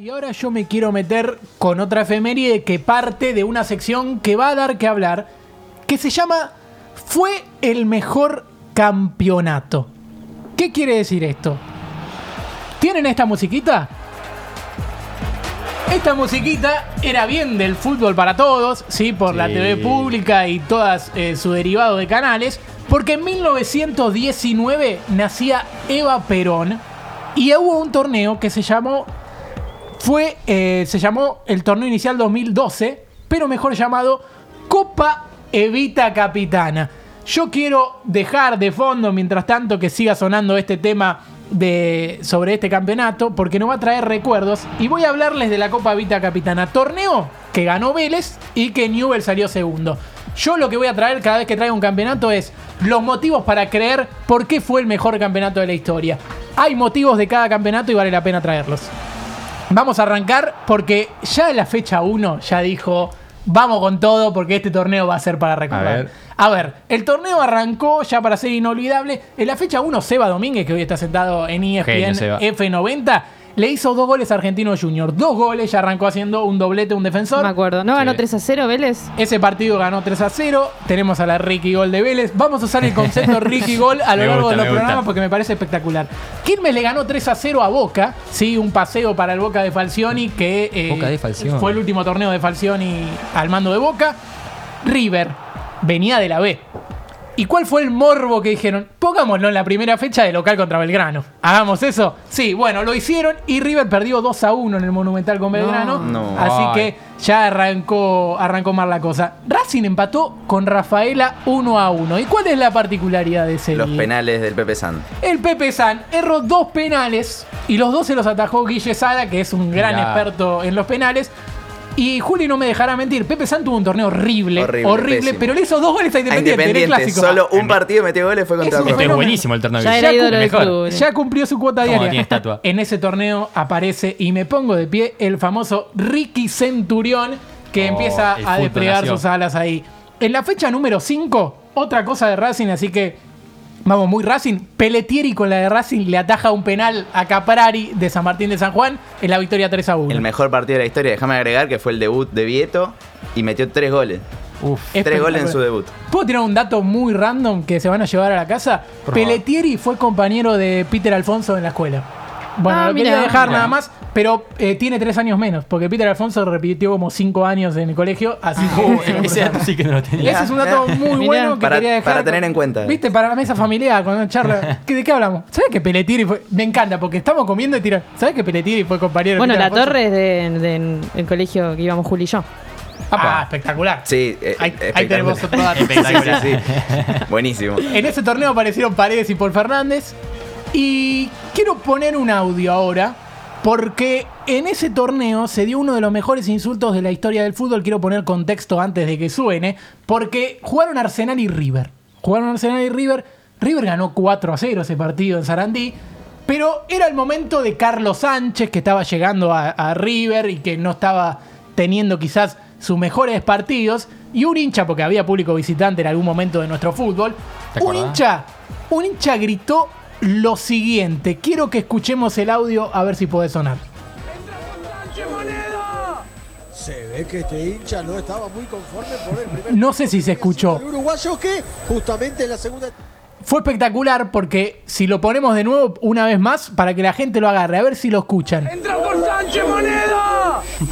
Y ahora yo me quiero meter con otra efeméride que parte de una sección que va a dar que hablar, que se llama Fue el mejor campeonato. ¿Qué quiere decir esto? ¿Tienen esta musiquita? Esta musiquita era bien del fútbol para todos, ¿sí? Por la. TV pública y todas eh, su derivado de canales, porque en 1919 nacía Eva Perón y hubo un torneo que se llamó fue eh, se llamó el torneo inicial 2012, pero mejor llamado Copa Evita Capitana. Yo quiero dejar de fondo, mientras tanto, que siga sonando este tema de, sobre este campeonato, porque nos va a traer recuerdos. Y voy a hablarles de la Copa Evita Capitana. Torneo que ganó Vélez y que Newell salió segundo. Yo lo que voy a traer cada vez que traiga un campeonato es los motivos para creer por qué fue el mejor campeonato de la historia. Hay motivos de cada campeonato y vale la pena traerlos. Vamos a arrancar porque ya en la fecha 1 ya dijo, vamos con todo porque este torneo va a ser para recordar. A ver. A ver, el torneo arrancó ya para ser inolvidable. En la fecha 1, Seba Domínguez, que hoy está sentado en E Genio, ESPN Seba. F90, le hizo dos goles a Argentino Junior. Dos goles, ya arrancó haciendo un doblete, un defensor. me acuerdo. ¿No ganó Sí. 3 a 0 Vélez? Ese partido ganó 3 a 0. Tenemos a la Ricky Gol de Vélez. Vamos a usar el concepto Ricky Gol a lo largo gusta, de los gusta. programas porque me parece espectacular. Quilmes le ganó 3 a 0 a Boca. Sí, un paseo para el Boca de Falcioni que eh, Boca de Falcioni. fue el último torneo de Falcioni al mando de Boca. River venía de la B. ¿Y cuál fue el morbo que dijeron? Pongámoslo en la primera fecha de local contra Belgrano. ¿Hagamos eso? Sí, bueno, lo hicieron y River perdió 2 a 1 en el Monumental con Belgrano. No. Así Ay. que ya arrancó, arrancó mal la cosa. Racing empató con Rafaela 1 a 1. ¿Y cuál es la particularidad de ese Los día? penales del Pepe San. El Pepe San erró dos penales y los dos se los atajó Guille Sada, que es un gran Mirá. experto en los penales. Y Juli no me dejará mentir, Pepe San tuvo un torneo horrible, horrible, Horrible, pero le hizo dos goles a A Independiente, en el clásico. solo un partido metió goles fue contra Roma. Es fenómeno. buenísimo el torneo. Ya. Ya cumplió su cuota diaria. tiene estatua. En ese torneo aparece y me pongo de pie el famoso Ricky Centurión que Oh, empieza a desplegar nació. sus alas ahí. En la fecha número 5, otra cosa de Racing, así que vamos muy Racing. Pelletieri con la de Racing le ataja un penal a Caprari de San Martín de San Juan en la victoria 3 a 1. El mejor partido de la historia, déjame agregar que fue el debut de Vieto y metió tres goles. Uf. Tres goles en su debut. ¿Puedo tirar un dato muy random que se van a llevar a la casa? Pelletieri fue compañero de Peter Alfonso en la escuela. Bueno, Ah, lo quería mirá. dejar nada más, pero eh, tiene tres años menos, porque Peter Alfonso repitió como cinco años en el colegio, así que... Lo ese dato sí que no lo tenía. Ese es un dato muy bueno que Para- quería dejar. para tener en cuenta. Viste, para la mesa familiar, cuando charla. ¿qué- ¿De qué hablamos? ¿Sabes que Pelletieri fue.? Me encanta, porque estamos comiendo y tiran. ¿Sabes que Pelletieri fue compañero de Bueno, Peter la Alfonso? torre es de, de- el colegio que íbamos Juli y yo. Ah, espectacular. Sí, eh, Ahí, tenemos otro dato. Espectacular. Sí, sí. Buenísimo. En ese torneo aparecieron Paredes y Paul Fernández. Y quiero poner un audio ahora. Porque en ese torneo se dio uno de los mejores insultos de la historia del fútbol. Quiero poner contexto antes de que suene. Porque jugaron Arsenal y River. Jugaron Arsenal y River. River ganó 4 a 0 ese partido en Sarandí. Pero era el momento de Carlos Sánchez, que estaba llegando a, a River y que no estaba teniendo quizás sus mejores partidos. Y un hincha, porque había público visitante en algún momento de nuestro fútbol. ¿Te Un hincha, un hincha gritó lo siguiente. Quiero que escuchemos el audio a ver si puede sonar. Se ve que este hincha no estaba muy conforme por el primer No sé si se escuchó. el uruguayo que justamente en la segunda Fue espectacular porque si lo ponemos de nuevo una vez más para que la gente lo agarre, a ver si lo escuchan.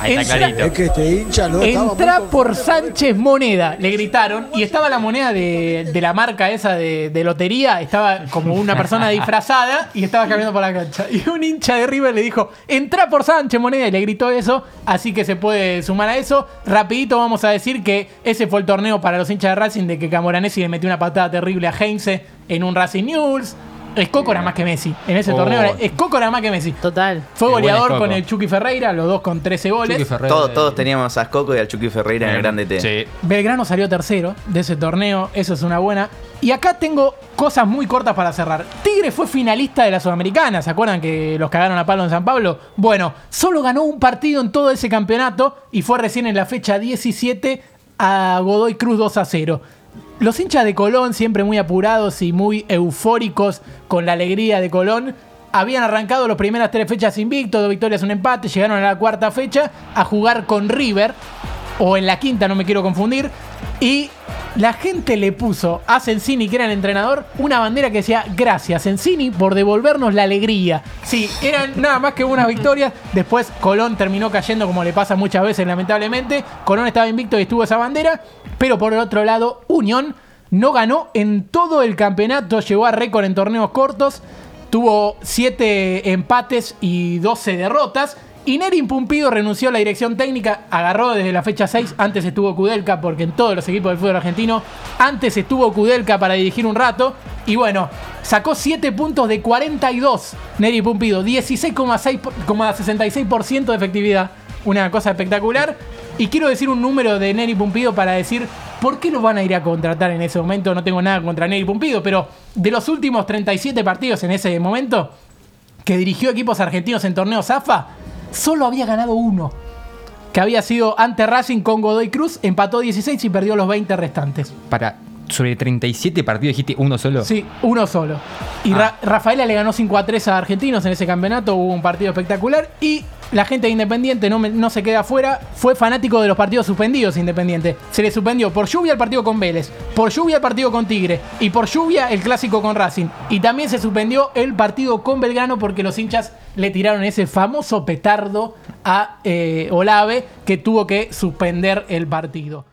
Ahí está clarito. es que este hincha no estaba muy Entra por Sánchez Moneda, le gritaron. Y estaba la moneda de, de la marca esa de, de lotería. Estaba como una persona disfrazada y estaba caminando por la cancha. Y un hincha de River le dijo: Entra por Sánchez Moneda. Y le gritó eso. Así que se puede sumar a eso. Rapidito vamos a decir que ese fue el torneo para los hinchas de Racing de que Camoranesi le metió una patada terrible a Heinze en un Racing News. Escoco era más que Messi. En ese Oh. torneo, era- Escoco era más que Messi. Total. Fue Qué buen goleador Escoco. con el Chucky Ferreira, los dos con 13 goles. Chucky Todos, todos teníamos a Ascoco y al Chucky Ferreira en el Grande T. Sí. Belgrano salió tercero de ese torneo, eso es una buena. Y acá tengo cosas muy cortas para cerrar. Tigre fue finalista de la Sudamericana, ¿se acuerdan que los cagaron a palo en San Pablo? Bueno, solo ganó un partido en todo ese campeonato y fue recién en la fecha 17 a Godoy Cruz 2 a 0. Los hinchas de Colón, siempre muy apurados y muy eufóricos con la alegría de Colón, habían arrancado las primeras tres fechas invictos, dos victorias, un empate, llegaron a la cuarta fecha a jugar con River, o en la quinta, no me quiero confundir, y la gente le puso a Sensini, que era el entrenador, una bandera que decía gracias Sensini por devolvernos la alegría. Sí, eran nada más que unas victorias. Después Colón terminó cayendo como le pasa muchas veces lamentablemente. Colón estaba invicto y estuvo esa bandera. Pero por el otro lado, Unión no ganó en todo el campeonato, llegó a récord en torneos cortos. Tuvo 7 empates y 12 derrotas. Y Neri Pumpido renunció a la dirección técnica, agarró desde la fecha 6, antes estuvo Kudelka, porque en todos los equipos del fútbol argentino, antes estuvo Kudelka para dirigir un rato, y bueno, sacó 7 puntos de 42 Neri Pumpido, 16,66% de efectividad, una cosa espectacular. Y quiero decir un número de Neri Pumpido para decir por qué lo van a ir a contratar en ese momento, no tengo nada contra Neri Pumpido, pero de los últimos 37 partidos en ese momento, que dirigió equipos argentinos en torneos AFA, solo había ganado uno. Que había sido ante Racing con Godoy Cruz, empató 16 y perdió los 20 restantes. Para, sobre 37 partidos dijiste uno solo. Sí, uno solo. Y Ah. Ra- Rafaela le ganó 5 a 3 a Argentinos en ese campeonato, hubo un partido espectacular. Y la gente de Independiente no, se queda afuera, fue fanático de los partidos suspendidos Independiente. Se le suspendió por lluvia el partido con Vélez, por lluvia el partido con Tigre y por lluvia el clásico con Racing. Y también se suspendió el partido con Belgrano porque los hinchas le tiraron ese famoso petardo a eh, Olave que tuvo que suspender el partido.